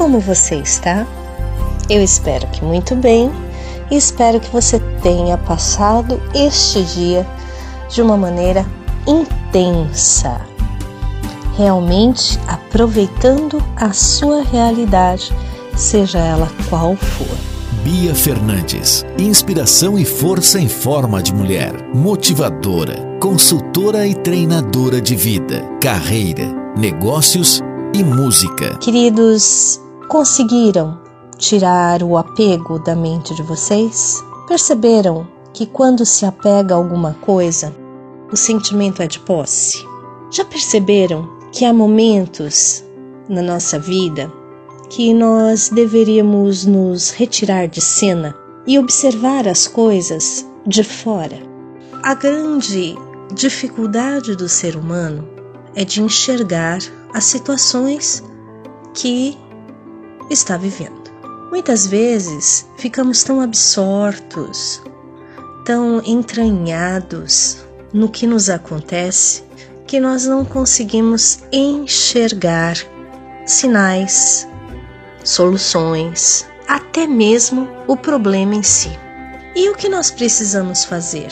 Como você está? Eu espero que muito bem e espero que você tenha passado este dia de uma maneira intensa, realmente aproveitando a sua realidade, seja ela qual for. Bia Fernandes, inspiração e força em forma de mulher, motivadora, consultora e treinadora de vida, carreira, negócios e música. Queridos, conseguiram tirar o apego da mente de vocês? Perceberam que quando se apega a alguma coisa, o sentimento é de posse? Já perceberam que há momentos na nossa vida que nós deveríamos nos retirar de cena e observar as coisas de fora? A grande dificuldade do ser humano é de enxergar as situações que está vivendo. Muitas vezes ficamos tão absortos, tão entranhados no que nos acontece que nós não conseguimos enxergar sinais, soluções, até mesmo o problema em si. E o que nós precisamos fazer?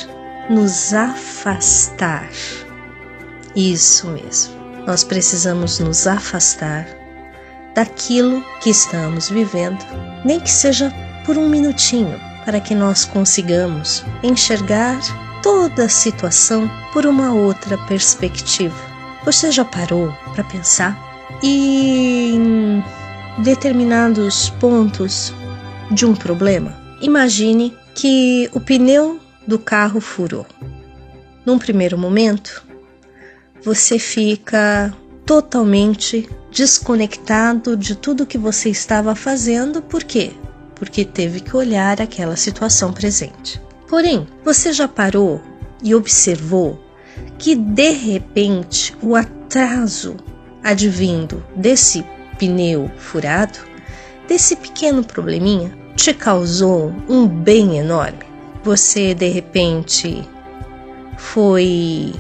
Nos afastar. Isso mesmo nós precisamos nos afastar daquilo que estamos vivendo, nem que seja por um minutinho, para que nós consigamos enxergar toda a situação por uma outra perspectiva. Você já parou para pensar? Em determinados pontos de um problema, imagine que o pneu do carro furou. Num primeiro momento, você fica totalmente desconectado de tudo que você estava fazendo, por quê? Porque teve que olhar aquela situação presente. Porém, você já parou e observou que de repente o atraso advindo desse pneu furado, desse pequeno probleminha, te causou um bem enorme? Você de repente foi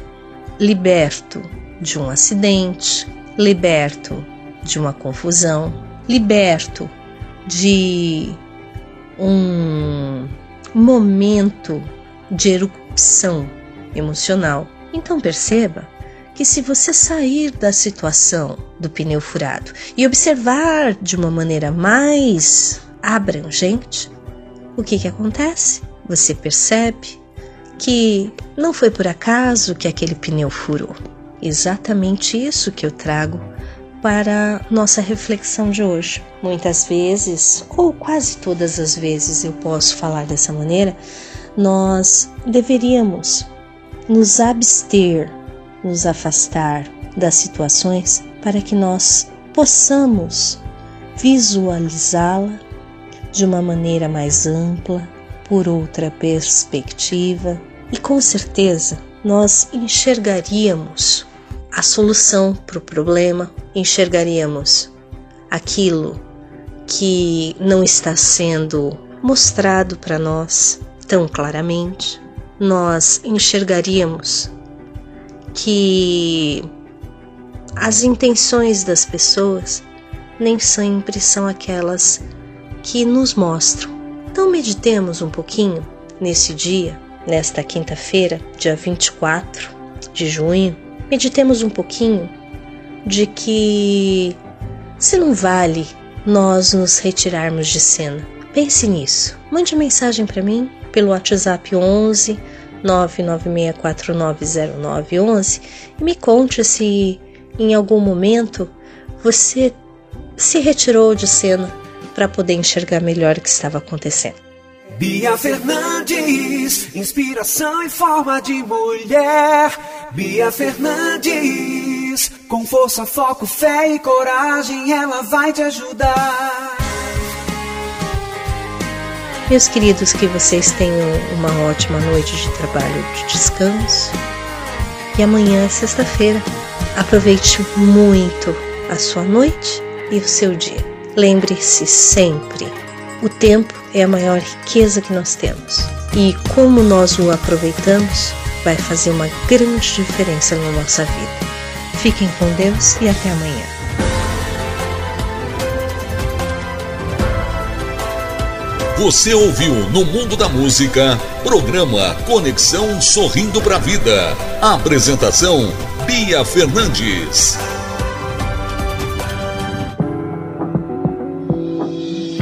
liberto de um acidente, liberto de uma confusão, liberto de um momento de erupção emocional. Então perceba que se você sair da situação do pneu furado e observar de uma maneira mais abrangente, o que, que acontece? Você percebe que não foi por acaso que aquele pneu furou. Exatamente isso que eu trago para nossa reflexão de hoje. Muitas vezes, ou quase todas as vezes eu posso falar dessa maneira, nós deveríamos nos abster, nos afastar das situações para que nós possamos visualizá-la de uma maneira mais ampla, por outra perspectiva, e com certeza nós enxergaríamos a solução para o problema, enxergaríamos aquilo que não está sendo mostrado para nós tão claramente, nós enxergaríamos que as intenções das pessoas nem sempre são aquelas que nos mostram. Então meditemos um pouquinho nesse dia nesta quinta-feira, dia 24 de junho, meditemos um pouquinho de que se não vale nós nos retirarmos de cena. Pense nisso. Mande mensagem para mim pelo WhatsApp 11 996490911 e me conte se em algum momento você se retirou de cena para poder enxergar melhor o que estava acontecendo. Bia Fernandes, inspiração em forma de mulher. Bia Fernandes, com força, foco, fé e coragem, ela vai te ajudar. Meus queridos, que vocês tenham uma ótima noite de trabalho de descanso. E amanhã sexta-feira. Aproveite muito a sua noite e o seu dia. Lembre-se sempre: o tempo é a maior riqueza que nós temos. E como nós o aproveitamos vai fazer uma grande diferença na nossa vida. Fiquem com Deus e até amanhã. Você ouviu no Mundo da Música, programa Conexão Sorrindo para a Vida. Apresentação Bia Fernandes.